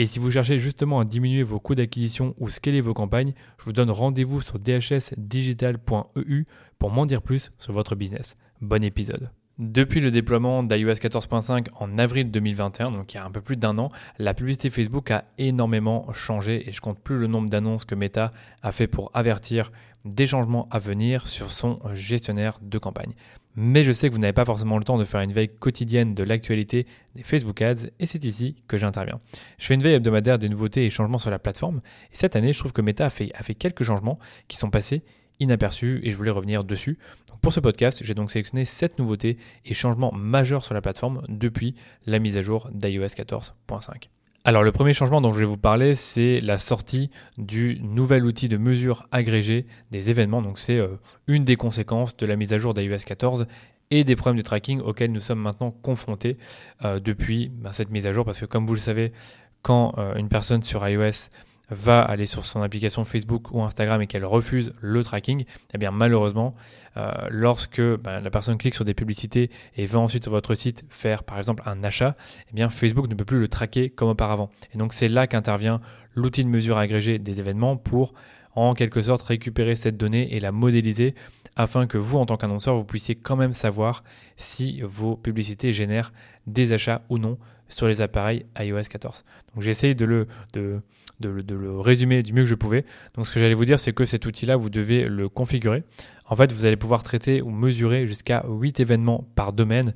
Et si vous cherchez justement à diminuer vos coûts d'acquisition ou scaler vos campagnes, je vous donne rendez-vous sur dhsdigital.eu pour m'en dire plus sur votre business. Bon épisode. Depuis le déploiement d'iOS 14.5 en avril 2021, donc il y a un peu plus d'un an, la publicité Facebook a énormément changé et je compte plus le nombre d'annonces que Meta a fait pour avertir des changements à venir sur son gestionnaire de campagne. Mais je sais que vous n'avez pas forcément le temps de faire une veille quotidienne de l'actualité des Facebook Ads et c'est ici que j'interviens. Je fais une veille hebdomadaire des nouveautés et changements sur la plateforme et cette année je trouve que Meta a fait, quelques changements qui sont passés inaperçus et je voulais revenir dessus. pour ce podcast, j'ai donc sélectionné 7 nouveautés et changements majeurs sur la plateforme depuis la mise à jour d'iOS 14.5. Alors le premier changement dont je vais vous parler, c'est la sortie du nouvel outil de mesure agrégé des événements. Donc c'est euh, une des conséquences de la mise à jour d'iOS 14 et des problèmes de tracking auxquels nous sommes maintenant confrontés euh, depuis ben, cette mise à jour. Parce que comme vous le savez, quand euh, une personne sur iOS va aller sur son application Facebook ou Instagram et qu'elle refuse le tracking, eh bien malheureusement, euh, lorsque ben, la personne clique sur des publicités et va ensuite sur votre site faire par exemple un achat, eh Facebook ne peut plus le traquer comme auparavant. Et donc c'est là qu'intervient l'outil de mesure agrégé des événements pour en quelque sorte récupérer cette donnée et la modéliser afin que vous, en tant qu'annonceur, vous puissiez quand même savoir si vos publicités génèrent des achats ou non sur les appareils iOS 14. Donc j'essaye de le, de, de, le résumer du mieux que je pouvais. Donc ce que j'allais vous dire, c'est que cet outil-là, vous devez le configurer. En fait, vous allez pouvoir traiter ou mesurer jusqu'à 8 événements par domaine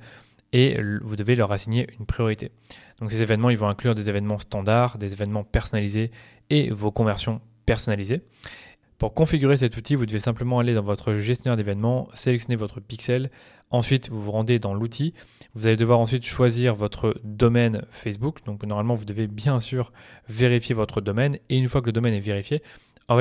et vous devez leur assigner une priorité. Donc ces événements, ils vont inclure des événements standards, des événements personnalisés et vos conversions personnalisées. Pour configurer cet outil, vous devez simplement aller dans votre gestionnaire d'événements, sélectionner votre pixel, ensuite vous vous rendez dans l'outil, vous allez devoir ensuite choisir votre domaine Facebook, donc normalement vous devez bien sûr vérifier votre domaine, et une fois que le domaine est vérifié,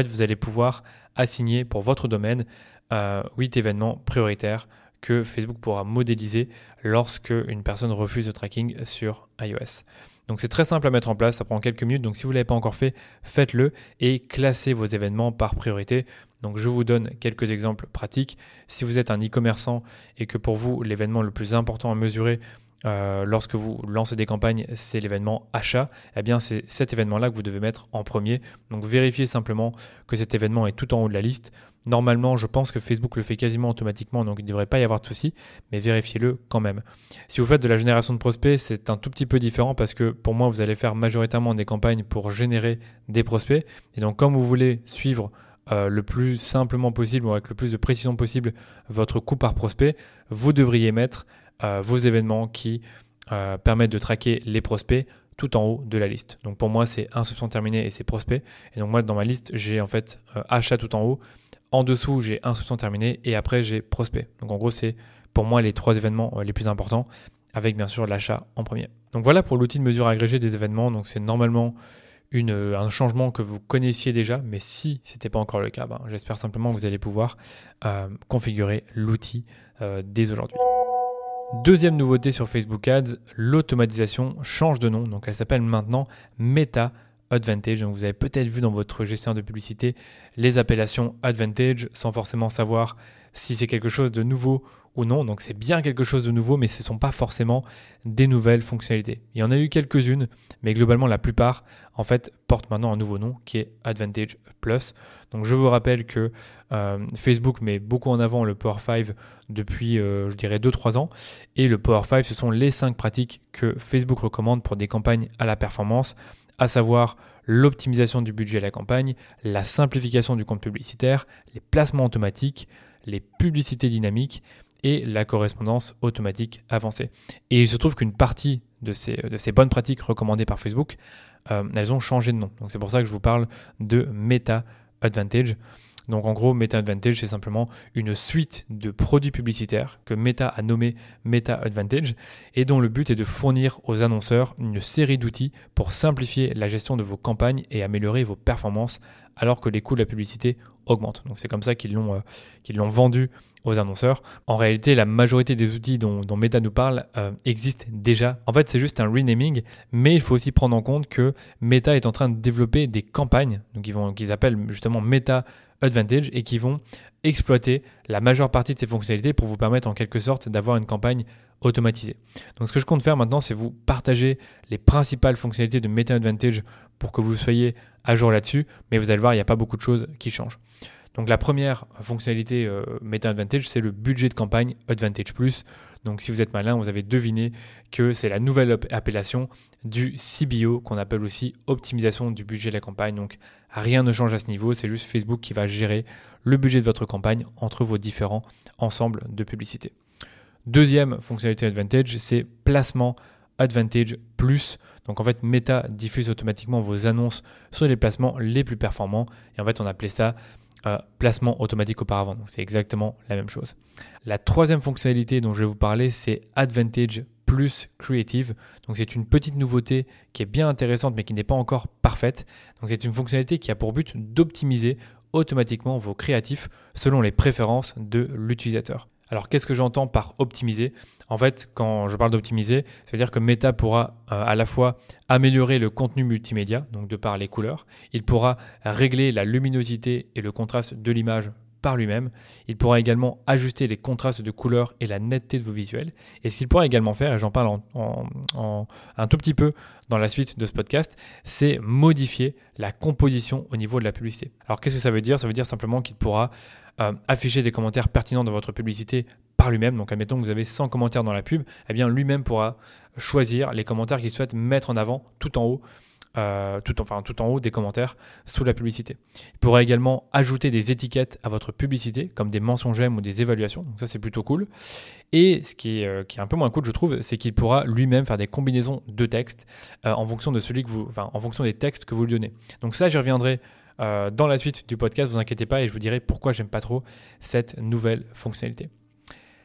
vous allez pouvoir assigner pour votre domaine euh, 8 événements prioritaires que Facebook pourra modéliser lorsque une personne refuse le tracking sur iOS. Donc c'est très simple à mettre en place, ça prend quelques minutes, donc si vous ne l'avez pas encore fait, faites-le et classez vos événements par priorité. Donc je vous donne quelques exemples pratiques. Si vous êtes un e-commerçant et que pour vous l'événement le plus important à mesurer euh, lorsque vous lancez des campagnes, c'est l'événement achat, eh bien c'est cet événement-là que vous devez mettre en premier. Donc vérifiez simplement que cet événement est tout en haut de la liste. Normalement, je pense que Facebook le fait quasiment automatiquement, donc il ne devrait pas y avoir de souci, mais vérifiez-le quand même. Si vous faites de la génération de prospects, c'est un tout petit peu différent parce que pour moi, vous allez faire majoritairement des campagnes pour générer des prospects. Et donc, comme vous voulez suivre euh, le plus simplement possible ou avec le plus de précision possible votre coût par prospect, vous devriez mettre euh, vos événements qui euh, permettent de traquer les prospects tout en haut de la liste. Donc pour moi, c'est inscription terminée et c'est prospect. Et donc moi, dans ma liste, j'ai en fait achat tout en haut. En dessous, j'ai inscription terminée et après, j'ai prospect. Donc en gros, c'est pour moi les trois événements les plus importants avec bien sûr l'achat en premier. Donc voilà pour l'outil de mesure agrégée des événements. Donc c'est normalement une, un changement que vous connaissiez déjà, mais si ce n'était pas encore le cas, ben, j'espère simplement que vous allez pouvoir euh, configurer l'outil euh, dès aujourd'hui. Deuxième nouveauté sur Facebook Ads, l'automatisation change de nom, donc elle s'appelle maintenant Meta Advantage. Donc vous avez peut-être vu dans votre gestionnaire de publicité les appellations Advantage sans forcément savoir si c'est quelque chose de nouveau ou non. Donc c'est bien quelque chose de nouveau, mais ce ne sont pas forcément des nouvelles fonctionnalités. Il y en a eu quelques-unes, mais globalement la plupart en fait portent maintenant un nouveau nom qui est Advantage Plus. Donc je vous rappelle que euh, Facebook met beaucoup en avant le Power 5 depuis euh, je dirais 2-3 ans. Et le Power 5 ce sont les 5 pratiques que Facebook recommande pour des campagnes à la performance, à savoir l'optimisation du budget de la campagne, la simplification du compte publicitaire, les placements automatiques, les publicités dynamiques et la correspondance automatique avancée. Et il se trouve qu'une partie de ces, de ces, bonnes pratiques recommandées par Facebook, euh, elles ont changé de nom. Donc c'est pour ça que je vous parle de Meta Advantage. Donc en gros, Meta Advantage, c'est simplement une suite de produits publicitaires que Meta a nommé Meta Advantage et dont le but est de fournir aux annonceurs une série d'outils pour simplifier la gestion de vos campagnes et améliorer vos performances alors que les coûts de la publicité augmentent. Donc c'est comme ça qu'ils l'ont euh, l'ont vendu aux annonceurs. En réalité, la majorité des outils dont, Meta nous parle euh, existent déjà. En fait, c'est juste un renaming, mais il faut aussi prendre en compte que Meta est en train de développer des campagnes, donc ils qu'ils appellent justement Meta Advantage et qui vont exploiter la majeure partie de ces fonctionnalités pour vous permettre en quelque sorte d'avoir une campagne automatisée. Donc ce que je compte faire maintenant, c'est vous partager les principales fonctionnalités de Meta Advantage pour que vous soyez à jour là-dessus, mais vous allez voir, il n'y a pas beaucoup de choses qui changent. Donc la première fonctionnalité euh, Meta Advantage, c'est le budget de campagne Advantage Plus. Donc si vous êtes malin, vous avez deviné que c'est la nouvelle appellation du CBO qu'on appelle aussi optimisation du budget de la campagne. Donc rien ne change à ce niveau, c'est juste Facebook qui va gérer le budget de votre campagne entre vos différents ensembles de publicité. Deuxième fonctionnalité Advantage, c'est placement Advantage Plus. Donc en fait, Meta diffuse automatiquement vos annonces sur les placements les plus performants. Et en fait, on appelait ça euh, placement automatique auparavant. Donc c'est exactement la même chose. La troisième fonctionnalité dont je vais vous parler, c'est Advantage plus Creative. Donc c'est une petite nouveauté qui est bien intéressante mais qui n'est pas encore parfaite. Donc c'est une fonctionnalité qui a pour but d'optimiser automatiquement vos créatifs selon les préférences de l'utilisateur. Alors qu'est-ce que j'entends par optimiser? En fait, quand je parle d'optimiser, ça veut dire que Meta pourra euh, à la fois améliorer le contenu multimédia, donc de par les couleurs, il pourra régler la luminosité et le contraste de l'image par lui-même. Il pourra également ajuster les contrastes de couleurs et la netteté de vos visuels. Et ce qu'il pourra également faire, et j'en parle en, un tout petit peu dans la suite de ce podcast, c'est modifier la composition au niveau de la publicité. Alors qu'est-ce que ça veut dire? Ça veut dire simplement qu'il pourra euh, afficher des commentaires pertinents dans votre publicité par lui-même. Donc admettons que vous avez 100 commentaires dans la pub, eh bien lui-même pourra choisir les commentaires qu'il souhaite mettre en avant tout en haut euh, tout, enfin, tout en haut des commentaires sous la publicité. Il pourra également ajouter des étiquettes à votre publicité, comme des mentions j'aime ou des évaluations. Donc ça, c'est plutôt cool. Et ce qui est, euh, qui est, un peu moins cool, je trouve, c'est qu'il pourra lui-même faire des combinaisons de textes en fonction de en fonction des textes que vous lui donnez. Donc ça, j'y reviendrai dans la suite du podcast. Vous inquiétez pas, et je vous dirai pourquoi j'aime pas trop cette nouvelle fonctionnalité.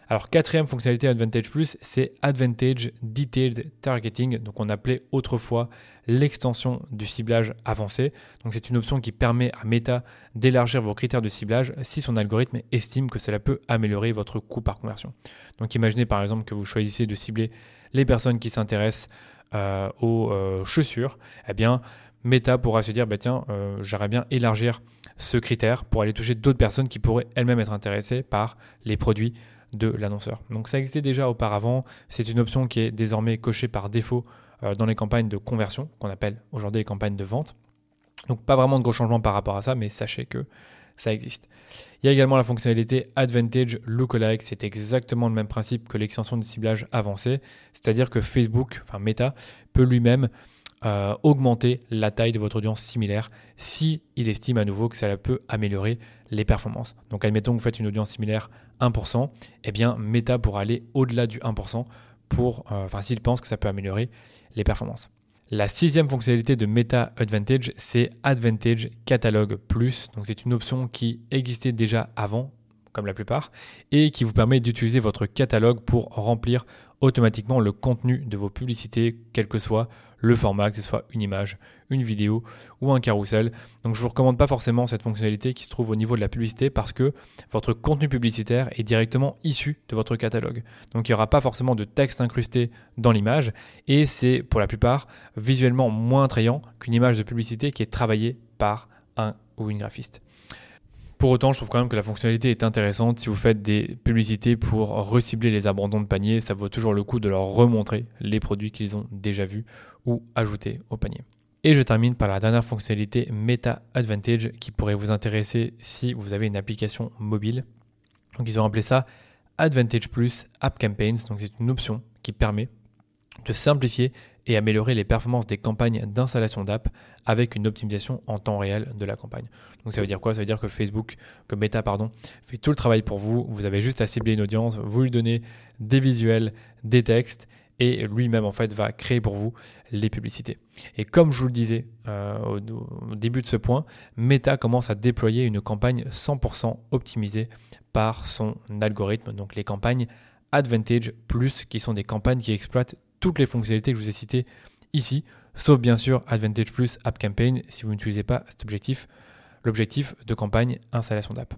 Alors quatrième fonctionnalité Advantage Plus, c'est Advantage Detailed Targeting, donc on appelait autrefois l'extension du ciblage avancé. Donc c'est une option qui permet à Meta d'élargir vos critères de ciblage si son algorithme estime que cela peut améliorer votre coût par conversion. Donc imaginez par exemple que vous choisissez de cibler les personnes qui s'intéressent euh, aux euh, chaussures, eh bien Meta pourra se dire bah tiens, euh, j'aimerais bien élargir ce critère pour aller toucher d'autres personnes qui pourraient elles-mêmes être intéressées par les produits de l'annonceur. Donc ça existait déjà auparavant, c'est une option qui est désormais cochée par défaut euh, dans les campagnes de conversion, qu'on appelle aujourd'hui les campagnes de vente. Donc pas vraiment de gros changements par rapport à ça, mais sachez que ça existe. Il y a également la fonctionnalité Advantage Lookalike, c'est exactement le même principe que l'extension de ciblage avancée, c'est-à-dire que Facebook, enfin Meta, peut lui-même euh, augmenter la taille de votre audience similaire si il estime à nouveau que ça peut améliorer les performances. Donc admettons que vous faites une audience similaire 1%, eh bien Meta pourra aller au-delà du 1% pour, euh, enfin s'il pense que ça peut améliorer les performances. La sixième fonctionnalité de Meta Advantage, c'est Advantage Catalog Plus. Donc c'est une option qui existait déjà avant, comme la plupart, et qui vous permet d'utiliser votre catalogue pour remplir automatiquement le contenu de vos publicités, quel que soit le format, que ce soit une image, une vidéo ou un carrousel. Donc je ne vous recommande pas forcément cette fonctionnalité qui se trouve au niveau de la publicité parce que votre contenu publicitaire est directement issu de votre catalogue. Donc il n'y aura pas forcément de texte incrusté dans l'image et c'est pour la plupart visuellement moins attrayant qu'une image de publicité qui est travaillée par un ou une graphiste. Pour autant, je trouve quand même que la fonctionnalité est intéressante. Si vous faites des publicités pour recibler les abandons de panier, ça vaut toujours le coup de leur remontrer les produits qu'ils ont déjà vus ou ajoutés au panier. Et je termine par la dernière fonctionnalité Meta Advantage qui pourrait vous intéresser si vous avez une application mobile. Donc ils ont appelé ça Advantage Plus App Campaigns. Donc c'est une option qui permet de simplifier et améliorer les performances des campagnes d'installation d'app avec une optimisation en temps réel de la campagne. Donc ça veut dire quoi? Ça veut dire que Facebook, que Meta, fait tout le travail pour vous. Vous avez juste à cibler une audience, vous lui donnez des visuels, des textes et lui-même en fait va créer pour vous les publicités. Et comme je vous le disais euh, au, début de ce point, Meta commence à déployer une campagne 100% optimisée par son algorithme, donc les campagnes Advantage Plus, qui sont des campagnes qui exploitent toutes les fonctionnalités que je vous ai citées ici, sauf bien sûr Advantage Plus App Campaign si vous n'utilisez pas cet objectif, l'objectif de campagne installation d'app.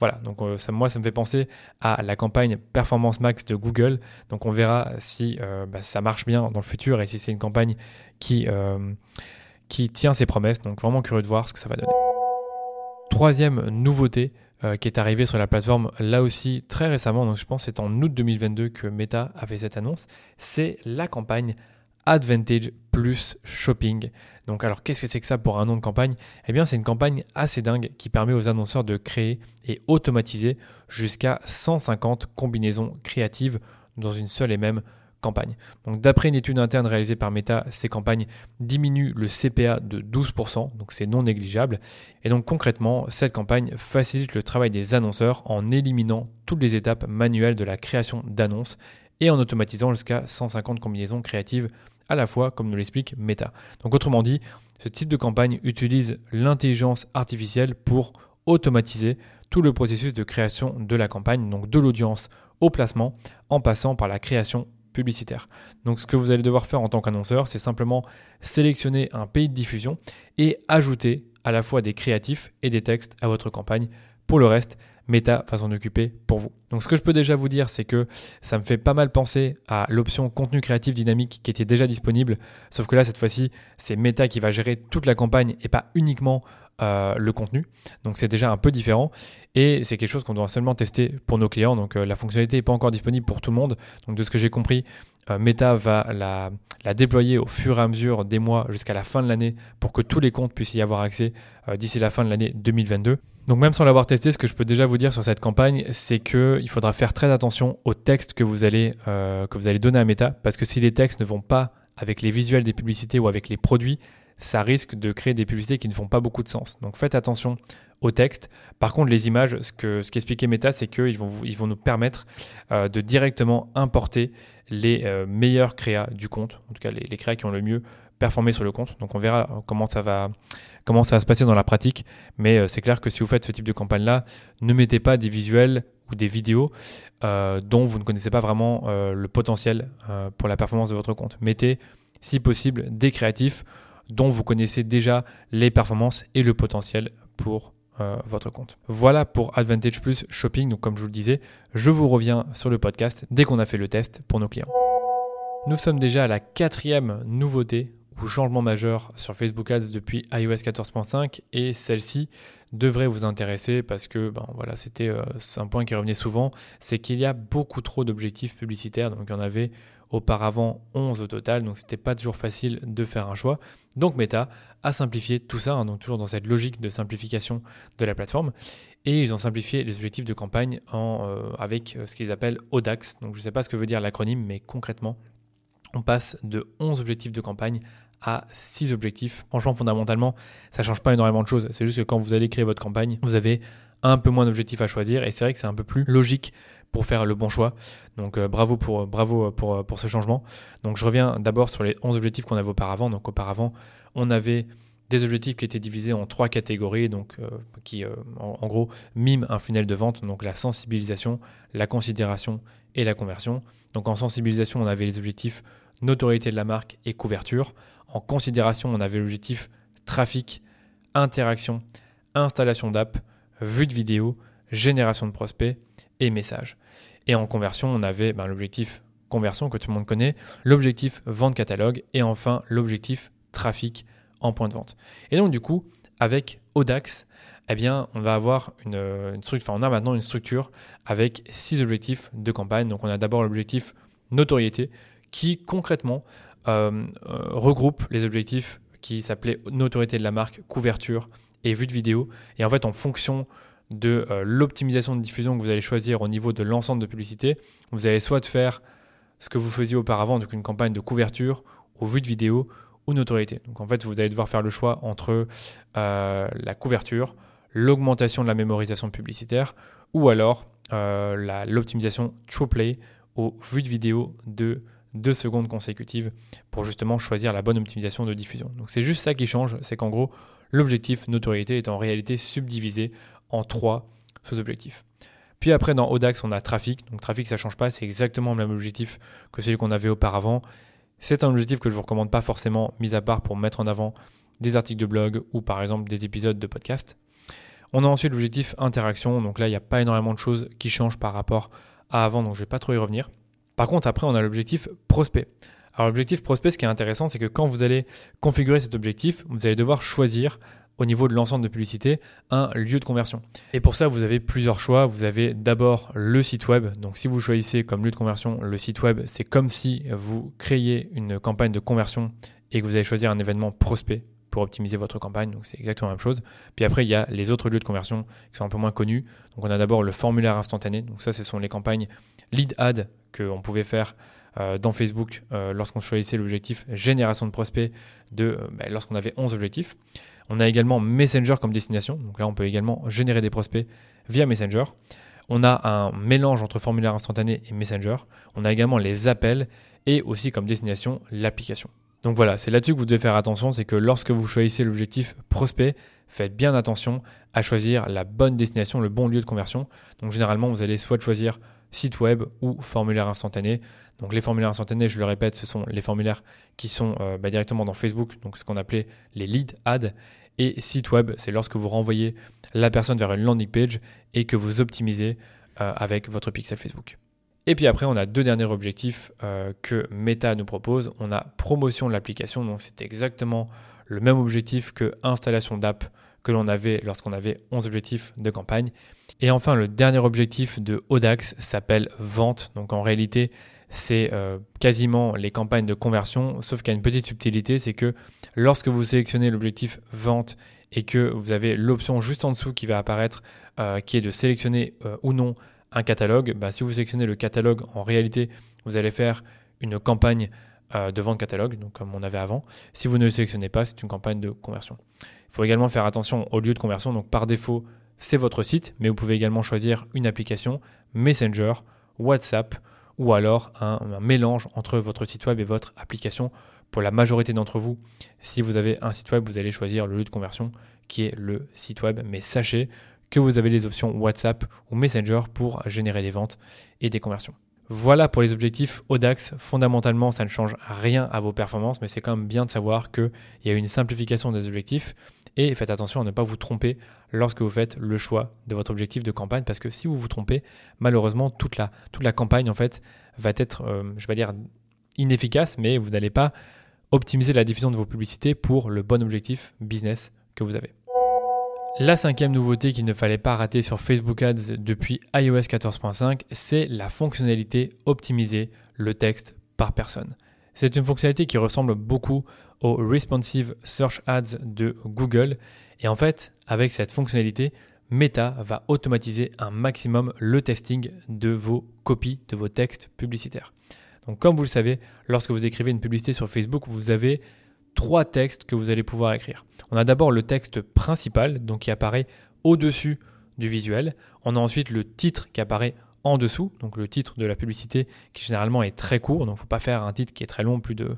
Voilà, donc euh, ça, moi ça me fait penser à la campagne Performance Max de Google. Donc on verra si euh, bah, ça marche bien dans le futur et si c'est une campagne euh, qui tient ses promesses. Donc vraiment curieux de voir ce que ça va donner. Troisième nouveauté qui est arrivée sur la plateforme là aussi très récemment, donc je pense c'est en août 2022 que Meta a fait cette annonce, c'est la campagne Advantage plus Shopping. Donc alors qu'est-ce que c'est que ça pour un nom de campagne? Eh bien c'est une campagne assez dingue qui permet aux annonceurs de créer et automatiser jusqu'à 150 combinaisons créatives dans une seule et même Donc d'après une étude interne réalisée par Meta, ces campagnes diminuent le CPA de 12%, donc c'est non négligeable. Et donc concrètement, cette campagne facilite le travail des annonceurs en éliminant toutes les étapes manuelles de la création d'annonces et en automatisant jusqu'à 150 combinaisons créatives à la fois, comme nous l'explique Meta. Donc autrement dit, ce type de campagne utilise l'intelligence artificielle pour automatiser tout le processus de création de la campagne, donc de l'audience au placement, en passant par la création publicitaire. Donc ce que vous allez devoir faire en tant qu'annonceur, c'est simplement sélectionner un pays de diffusion et ajouter à la fois des créatifs et des textes à votre campagne. Pour le reste, Meta va s'en occuper pour vous. Donc ce que je peux déjà vous dire, c'est que ça me fait pas mal penser à l'option contenu créatif dynamique qui était déjà disponible, sauf que là cette fois-ci c'est Meta qui va gérer toute la campagne et pas uniquement euh, le contenu. Donc c'est déjà un peu différent et c'est quelque chose qu'on doit seulement tester pour nos clients. Donc euh, la fonctionnalité n'est pas encore disponible pour tout le monde. Donc de ce que j'ai compris, euh, Meta va la, la, déployer au fur et à mesure des mois jusqu'à la fin de l'année pour que tous les comptes puissent y avoir accès d'ici la fin de l'année 2022. Donc même sans l'avoir testé, ce que je peux déjà vous dire sur cette campagne, c'est qu'il faudra faire très attention aux textes que vous allez, que vous allez donner à Meta, parce que si les textes ne vont pas avec les visuels des publicités ou avec les produits, ça risque de créer des publicités qui ne font pas beaucoup de sens. Donc faites attention au texte. Par contre, les images, ce que ce qu'expliquait Meta, c'est qu'ils vont, nous permettre euh, de directement importer les euh, meilleurs créas du compte, en tout cas les, créas qui ont le mieux performé sur le compte. Donc on verra comment ça va, comment ça se passer dans la pratique. Mais euh, c'est clair que si vous faites ce type de campagne-là, ne mettez pas des visuels ou des vidéos dont vous ne connaissez pas vraiment le potentiel pour la performance de votre compte. Mettez, si possible, des créatifs dont vous connaissez déjà les performances et le potentiel pour euh, votre compte. Voilà pour Advantage Plus Shopping. Donc comme je vous le disais, je vous reviens sur le podcast dès qu'on a fait le test pour nos clients. Nous sommes déjà à la quatrième nouveauté ou changement majeur sur Facebook Ads depuis iOS 14.5 et celle-ci devrait vous intéresser parce que ben, voilà, c'était euh, un point qui revenait souvent, c'est qu'il y a beaucoup trop d'objectifs publicitaires. Donc il y en avait auparavant 11 au total, donc c'était pas toujours facile de faire un choix. Donc Meta a simplifié tout ça, hein, donc toujours dans cette logique de simplification de la plateforme. Et ils ont simplifié les objectifs de campagne euh, avec euh, ce qu'ils appellent ODAX. Donc je ne sais pas ce que veut dire l'acronyme, mais concrètement, on passe de 11 objectifs de campagne à 6 objectifs. Franchement, fondamentalement, ça ne change pas énormément de choses. C'est juste que quand vous allez créer votre campagne, vous avez un peu moins d'objectifs à choisir et c'est vrai que c'est un peu plus logique pour faire le bon choix. Donc euh, bravo, pour, bravo pour, pour ce changement. Donc je reviens d'abord sur les 11 objectifs qu'on avait auparavant. Donc auparavant, on avait des objectifs qui étaient divisés en trois catégories, donc euh, qui euh, en, gros miment un funnel de vente, donc la sensibilisation, la considération et la conversion. Donc en sensibilisation, on avait les objectifs notoriété de la marque et couverture. En considération, on avait l'objectif trafic, interaction, installation d'app, vue de vidéo, génération de prospects et messages. Et en conversion, on avait ben, l'objectif conversion que tout le monde connaît, l'objectif vente catalogue et enfin l'objectif trafic en point de vente. Et donc du coup, avec Odax, eh bien, on va avoir une, structure, enfin, on a maintenant une structure avec six objectifs de campagne. Donc on a d'abord l'objectif notoriété qui concrètement euh, euh, regroupe les objectifs qui s'appelaient notoriété de la marque, couverture et vue de vidéo. Et en fait, en fonction de euh, l'optimisation de diffusion que vous allez choisir au niveau de l'ensemble de publicité, vous allez soit faire ce que vous faisiez auparavant, donc une campagne de couverture, aux vues de vidéo ou notoriété. Donc en fait, vous allez devoir faire le choix entre euh, la couverture, l'augmentation de la mémorisation publicitaire ou alors euh, l'optimisation TruePlay aux vues de vidéo de 2 secondes consécutives pour justement choisir la bonne optimisation de diffusion. Donc c'est juste ça qui change, c'est qu'en gros, l'objectif notoriété est en réalité subdivisé en trois sous-objectifs. Puis après, dans Odax, on a trafic. Donc trafic, ça ne change pas, c'est exactement le même objectif que celui qu'on avait auparavant. C'est un objectif que je ne vous recommande pas forcément, mis à part pour mettre en avant des articles de blog ou par exemple des épisodes de podcast. On a ensuite l'objectif interaction. Donc là, il n'y a pas énormément de choses qui changent par rapport à avant, donc je ne vais pas trop y revenir. Par contre, après, on a l'objectif prospect. Alors l'objectif prospect, ce qui est intéressant, c'est que quand vous allez configurer cet objectif, vous allez devoir choisir au niveau de l'ensemble de publicité un lieu de conversion. Et pour ça, vous avez plusieurs choix. Vous avez d'abord le site web. Donc si vous choisissez comme lieu de conversion le site web, c'est comme si vous créiez une campagne de conversion et que vous allez choisir un événement prospect pour optimiser votre campagne. Donc c'est exactement la même chose. Puis après, il y a les autres lieux de conversion qui sont un peu moins connus. Donc on a d'abord le formulaire instantané. Donc ça, ce sont les campagnes lead ad qu'on pouvait faire euh, dans Facebook euh, lorsqu'on choisissait l'objectif génération de prospects de, euh, ben, lorsqu'on avait 11 objectifs. On a également Messenger comme destination. Donc là, on peut également générer des prospects via Messenger. On a un mélange entre formulaire instantané et Messenger. On a également les appels et aussi comme destination l'application. Donc voilà, c'est là-dessus que vous devez faire attention, c'est que lorsque vous choisissez l'objectif prospect, faites bien attention à choisir la bonne destination, le bon lieu de conversion. Donc généralement, vous allez soit choisir site web ou formulaire instantané. Donc les formulaires instantanés, je le répète, ce sont les formulaires qui sont euh, bah, directement dans Facebook, donc ce qu'on appelait les lead ads. Et site web, c'est lorsque vous renvoyez la personne vers une landing page et que vous optimisez euh, avec votre pixel Facebook. Et puis après, on a deux derniers objectifs euh, que Meta nous propose. On a promotion de l'application, donc c'est exactement le même objectif que installation d'app que l'on avait lorsqu'on avait 11 objectifs de campagne. Et enfin, le dernier objectif de Odax s'appelle vente. Donc en réalité, c'est euh, quasiment les campagnes de conversion, sauf qu'il y a une petite subtilité, c'est que lorsque vous sélectionnez l'objectif vente et que vous avez l'option juste en dessous qui va apparaître, euh, qui est de sélectionner euh, ou non un catalogue, bah, si vous sélectionnez le catalogue, en réalité, vous allez faire une campagne de vente catalogue, comme on avait avant. Si vous ne le sélectionnez pas, c'est une campagne de conversion. Il faut également faire attention au lieu de conversion. Donc par défaut, c'est votre site, mais vous pouvez également choisir une application, Messenger, WhatsApp ou alors un mélange entre votre site web et votre application pour la majorité d'entre vous, si vous avez un site web, vous allez choisir le lieu de conversion qui est le site web. Mais sachez que vous avez les options WhatsApp ou Messenger pour générer des ventes et des conversions. Voilà pour les objectifs Audax. Fondamentalement, ça ne change rien à vos performances, mais c'est quand même bien de savoir qu'il y a une simplification des objectifs. Et faites attention à ne pas vous tromper lorsque vous faites le choix de votre objectif de campagne, parce que si vous vous trompez, malheureusement, toute la, campagne en fait va être, euh, je vais dire, inefficace, mais vous n'allez pas optimiser la diffusion de vos publicités pour le bon objectif business que vous avez. La cinquième nouveauté qu'il ne fallait pas rater sur Facebook Ads depuis iOS 14.5, c'est la fonctionnalité optimiser le texte par personne. C'est une fonctionnalité qui ressemble beaucoup au Responsive Search Ads de Google. Et en fait, avec cette fonctionnalité, Meta va automatiser un maximum le testing de vos copies, de vos textes publicitaires. Donc comme vous le savez, lorsque vous écrivez une publicité sur Facebook, vous avez trois textes que vous allez pouvoir écrire. On a d'abord le texte principal, donc qui apparaît au-dessus du visuel. On a ensuite le titre qui apparaît en dessous, donc le titre de la publicité qui généralement est très court, donc ne faut pas faire un titre qui est très long, plus de,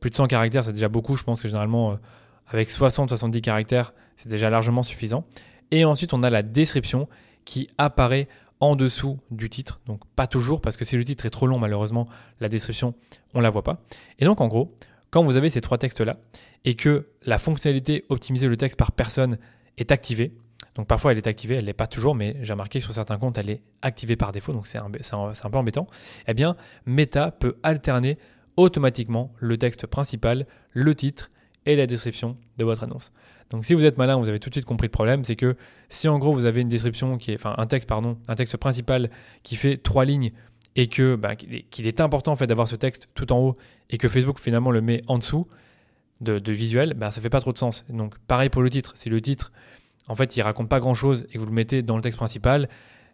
plus de 100 caractères, c'est déjà beaucoup, je pense que généralement euh, avec 60-70 caractères, c'est déjà largement suffisant. Et ensuite on a la description qui apparaît en dessous du titre. Donc pas toujours, parce que si le titre est trop long, malheureusement, la description, on la voit pas. Et donc en gros, quand vous avez ces trois textes-là, et que la fonctionnalité optimiser le texte par personne est activée, donc parfois elle est activée, elle n'est pas toujours, mais j'ai remarqué que sur certains comptes, elle est activée par défaut, donc c'est un, un, peu embêtant, eh bien Meta peut alterner automatiquement le texte principal, le titre et la description de votre annonce. Donc si vous êtes malin, vous avez tout de suite compris le problème, c'est que si en gros vous avez une description qui est, enfin un texte pardon, un texte principal qui fait trois lignes et que bah, qu'il est important en fait d'avoir ce texte tout en haut et que Facebook finalement le met en dessous de, visuel, bah, ça fait pas trop de sens. Donc pareil pour le titre, si le titre en fait il raconte pas grand chose et que vous le mettez dans le texte principal,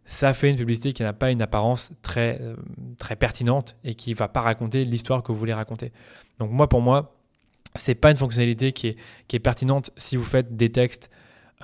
ça fait une publicité qui n'a pas une apparence très, euh, très pertinente et qui va pas raconter l'histoire que vous voulez raconter. Donc moi, pour moi, c'est pas une fonctionnalité qui est, qui est pertinente si vous faites des textes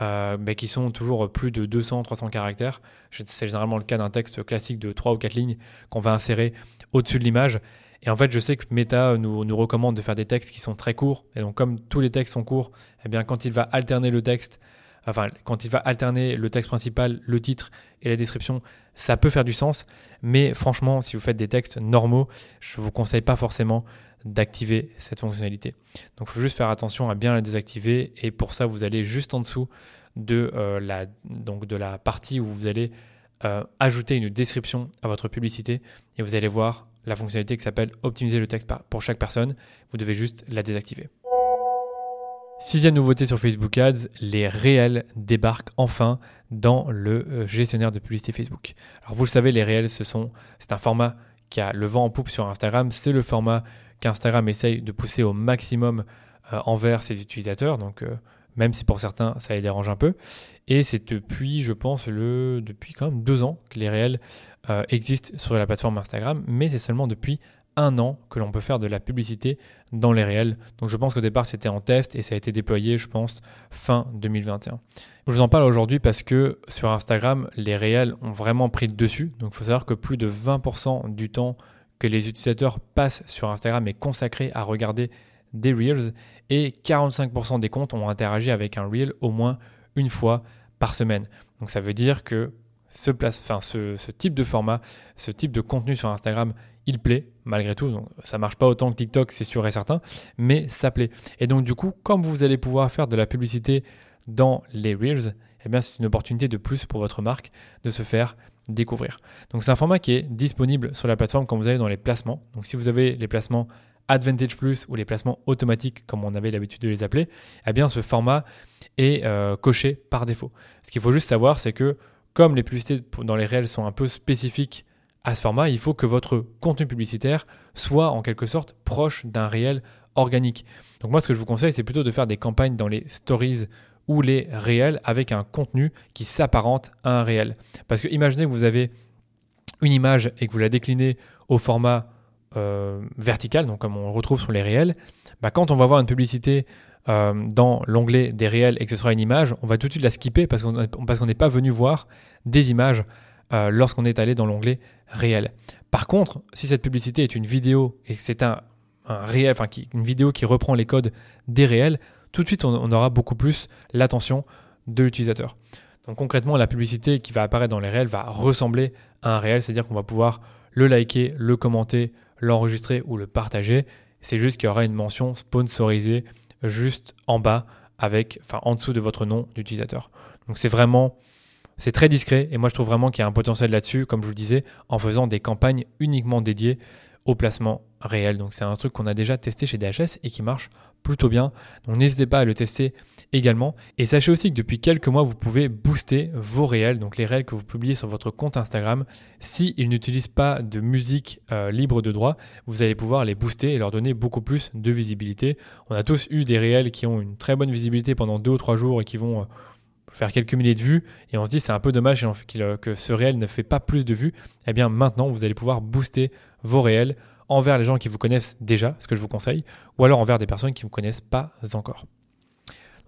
euh, bah, qui sont toujours plus de 200-300 caractères. C'est généralement le cas d'un texte classique de 3 ou 4 lignes qu'on va insérer au-dessus de l'image. Et en fait, je sais que Meta nous, nous, recommande de faire des textes qui sont très courts. Et donc, comme tous les textes sont courts, eh bien, quand il va alterner le texte enfin, quand il va alterner le texte principal, le titre et la description, ça peut faire du sens. Mais franchement, si vous faites des textes normaux, je ne vous conseille pas forcément d'activer cette fonctionnalité. Donc il faut juste faire attention à bien la désactiver et pour ça vous allez juste en dessous de, euh, la, donc de la partie où vous allez euh, ajouter une description à votre publicité et vous allez voir la fonctionnalité qui s'appelle optimiser le texte pour chaque personne. Vous devez juste la désactiver. Sixième nouveauté sur Facebook Ads, les réels débarquent enfin dans le euh, gestionnaire de publicité Facebook. Alors vous le savez, les réels, c'est un format qui a le vent en poupe sur Instagram. C'est le format qu'Instagram essaye de pousser au maximum euh, envers ses utilisateurs. Donc euh, même si pour certains ça les dérange un peu. Et c'est depuis, je pense, depuis quand même deux ans que les réels existent sur la plateforme Instagram, mais c'est seulement depuis un an que l'on peut faire de la publicité dans les réels. Donc je pense qu'au départ c'était en test et ça a été déployé je pense fin 2021. Je vous en parle aujourd'hui parce que sur Instagram les réels ont vraiment pris le dessus. Donc il faut savoir que plus de 20% du temps que les utilisateurs passent sur Instagram est consacré à regarder des reels et 45% des comptes ont interagi avec un reel au moins une fois par semaine. Donc ça veut dire que ce, place, enfin, ce, ce type de format, ce type de contenu sur Instagram il plaît malgré tout. Donc, ça marche pas autant que TikTok, c'est sûr et certain, mais ça plaît. Et donc du coup, comme vous allez pouvoir faire de la publicité dans les Reels, eh bien c'est une opportunité de plus pour votre marque de se faire découvrir. Donc c'est un format qui est disponible sur la plateforme quand vous allez dans les placements. Donc si vous avez les placements Advantage Plus ou les placements automatiques comme on avait l'habitude de les appeler, eh bien ce format est euh, coché par défaut. Ce qu'il faut juste savoir, c'est que comme les publicités dans les réels sont un peu spécifiques à ce format, il faut que votre contenu publicitaire soit en quelque sorte proche d'un réel organique. Donc moi, ce que je vous conseille, c'est plutôt de faire des campagnes dans les stories ou les réels avec un contenu qui s'apparente à un réel. Parce que imaginez que vous avez une image et que vous la déclinez au format euh, vertical, donc comme on retrouve sur les réels, bah quand on va voir une publicité euh, dans l'onglet des réels et que ce sera une image, on va tout de suite la skipper parce qu'on n'est pas venu voir des images euh, lorsqu'on est allé dans l'onglet réel. Par contre, si cette publicité est une vidéo et que c'est un, réel, enfin une vidéo qui reprend les codes des réels, tout de suite on, aura beaucoup plus l'attention de l'utilisateur. Donc concrètement, la publicité qui va apparaître dans les réels va ressembler à un réel, c'est-à-dire qu'on va pouvoir le liker, le commenter, l'enregistrer ou le partager. C'est juste qu'il y aura une mention sponsorisée juste en bas avec, enfin en dessous de votre nom d'utilisateur. Donc c'est vraiment c'est très discret et moi je trouve vraiment qu'il y a un potentiel là-dessus, comme je vous le disais, en faisant des campagnes uniquement dédiées au placement réel. Donc c'est un truc qu'on a déjà testé chez DHS et qui marche plutôt bien. Donc n'hésitez pas à le tester également. Et sachez aussi que depuis quelques mois, vous pouvez booster vos réels, donc les réels que vous publiez sur votre compte Instagram. S'ils n'utilisent pas de musique euh, libre de droit, vous allez pouvoir les booster et leur donner beaucoup plus de visibilité. On a tous eu des réels qui ont une très bonne visibilité pendant deux ou trois jours et qui vont... Euh, faire quelques milliers de vues et on se dit c'est un peu dommage que ce réel ne fait pas plus de vues, eh bien maintenant vous allez pouvoir booster vos réels envers les gens qui vous connaissent déjà, ce que je vous conseille, ou alors envers des personnes qui ne vous connaissent pas encore.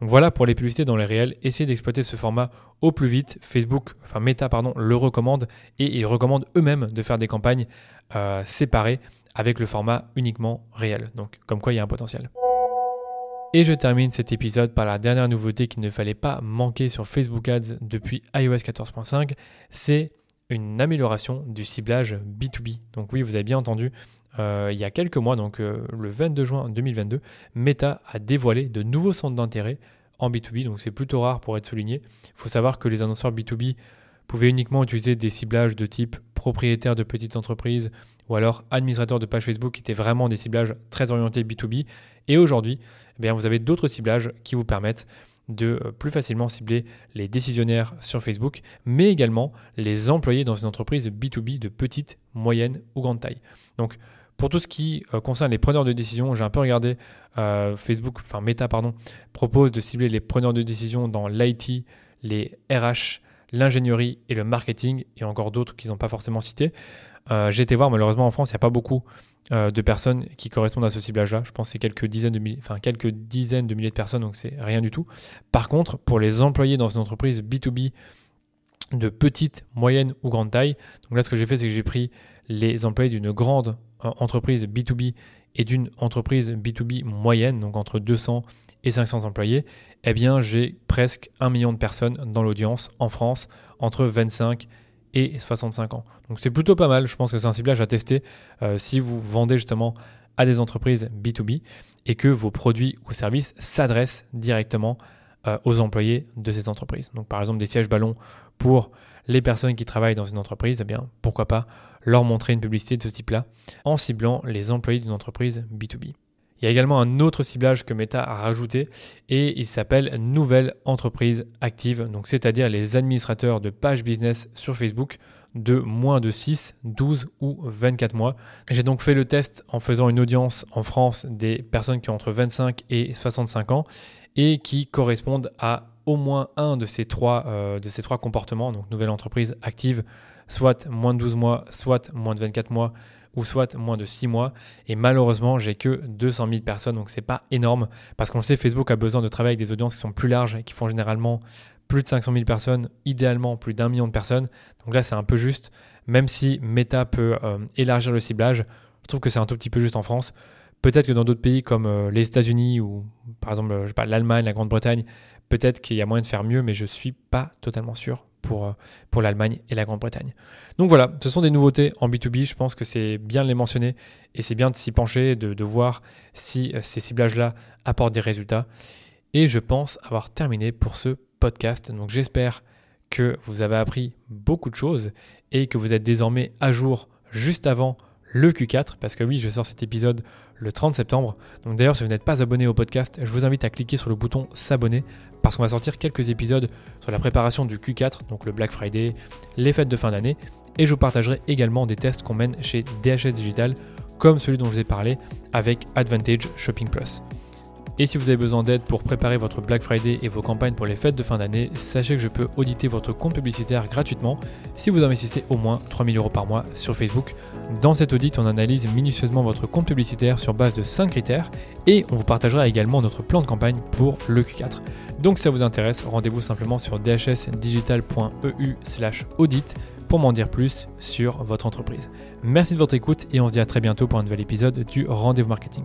Donc voilà pour les publicités dans les réels, essayez d'exploiter ce format au plus vite. Facebook, enfin Meta pardon, le recommande et ils recommandent eux-mêmes de faire des campagnes euh, séparées avec le format uniquement réel. Donc comme quoi il y a un potentiel. Et je termine cet épisode par la dernière nouveauté qu'il ne fallait pas manquer sur Facebook Ads depuis iOS 14.5, c'est une amélioration du ciblage B2B. Donc oui, vous avez bien entendu, euh, il y a quelques mois, donc euh, le 22 juin 2022, Meta a dévoilé de nouveaux centres d'intérêt en B2B, donc c'est plutôt rare pour être souligné. Il faut savoir que les annonceurs B2B pouvaient uniquement utiliser des ciblages de type propriétaire de petites entreprises ou alors administrateur de page Facebook qui étaient vraiment des ciblages très orientés B2B. Et aujourd'hui, eh bien, vous avez d'autres ciblages qui vous permettent de euh, plus facilement cibler les décisionnaires sur Facebook, mais également les employés dans une entreprise B2B de petite, moyenne ou grande taille. Donc, pour tout ce qui euh, concerne les preneurs de décision, j'ai un peu regardé euh, Facebook, enfin Meta, pardon, propose de cibler les preneurs de décision dans l'IT, les RH, l'ingénierie et le marketing, et encore d'autres qu'ils n'ont pas forcément cités. Euh, j'ai été voir, malheureusement en France, il n'y a pas beaucoup euh, de personnes qui correspondent à ce ciblage-là. Je pense que c'est quelques dizaines de milliers, enfin quelques dizaines de milliers de personnes, donc c'est rien du tout. Par contre, pour les employés dans une entreprise B2B de petite, moyenne ou grande taille, donc là ce que j'ai fait, c'est que j'ai pris les employés d'une grande euh, entreprise B2B et d'une entreprise B2B moyenne, donc entre 200 et 500 employés, eh bien j'ai presque un million de personnes dans l'audience en France entre 25 et 65 ans. Donc c'est plutôt pas mal, je pense que c'est un ciblage à tester euh, si vous vendez justement à des entreprises B2B et que vos produits ou services s'adressent directement euh, aux employés de ces entreprises. Donc par exemple des sièges ballons pour les personnes qui travaillent dans une entreprise, eh bien pourquoi pas leur montrer une publicité de ce type-là en ciblant les employés d'une entreprise B2B. Il y a également un autre ciblage que Meta a rajouté et il s'appelle Nouvelle entreprise active, donc c'est-à-dire les administrateurs de pages business sur Facebook de moins de 6, 12 ou 24 mois. J'ai donc fait le test en faisant une audience en France des personnes qui ont entre 25 et 65 ans et qui correspondent à au moins un de ces trois, euh, de ces trois comportements, donc nouvelle entreprise active, soit moins de 12 mois, soit moins de 24 mois, ou soit moins de 6 mois. Et malheureusement, j'ai que 200 000 personnes, donc c'est pas énorme. Parce qu'on le sait, Facebook a besoin de travailler avec des audiences qui sont plus larges et qui font généralement plus de 500 000 personnes, idéalement plus d'un million de personnes. Donc là, c'est un peu juste. Même si Meta peut euh, élargir le ciblage, je trouve que c'est un tout petit peu juste en France. Peut-être que dans d'autres pays comme euh, les États-Unis ou par exemple l'Allemagne, la Grande-Bretagne, peut-être qu'il y a moyen de faire mieux, mais je suis pas totalement sûr pour, euh, pour l'Allemagne et la Grande-Bretagne. Donc voilà, ce sont des nouveautés en B2B, je pense que c'est bien de les mentionner et c'est bien de s'y pencher, de, de voir si euh, ces ciblages-là apportent des résultats. Et je pense avoir terminé pour ce podcast. Donc j'espère que vous avez appris beaucoup de choses et que vous êtes désormais à jour juste avant le Q4, parce que oui, je sors cet épisode le 30 septembre. Donc d'ailleurs, si vous n'êtes pas abonné au podcast, je vous invite à cliquer sur le bouton s'abonner parce qu'on va sortir quelques épisodes sur la préparation du Q4, donc le Black Friday, les fêtes de fin d'année, et je vous partagerai également des tests qu'on mène chez DHS Digital, comme celui dont je vous ai parlé avec Advantage Shopping Plus. Et si vous avez besoin d'aide pour préparer votre Black Friday et vos campagnes pour les fêtes de fin d'année, sachez que je peux auditer votre compte publicitaire gratuitement si vous investissez au moins 3000 euros par mois sur Facebook. Dans cet audit, on analyse minutieusement votre compte publicitaire sur base de 5 critères et on vous partagera également notre plan de campagne pour le Q4. Donc si ça vous intéresse, rendez-vous simplement sur dhsdigital.eu/audit pour m'en dire plus sur votre entreprise. Merci de votre écoute et on se dit à très bientôt pour un nouvel épisode du Rendez-vous Marketing.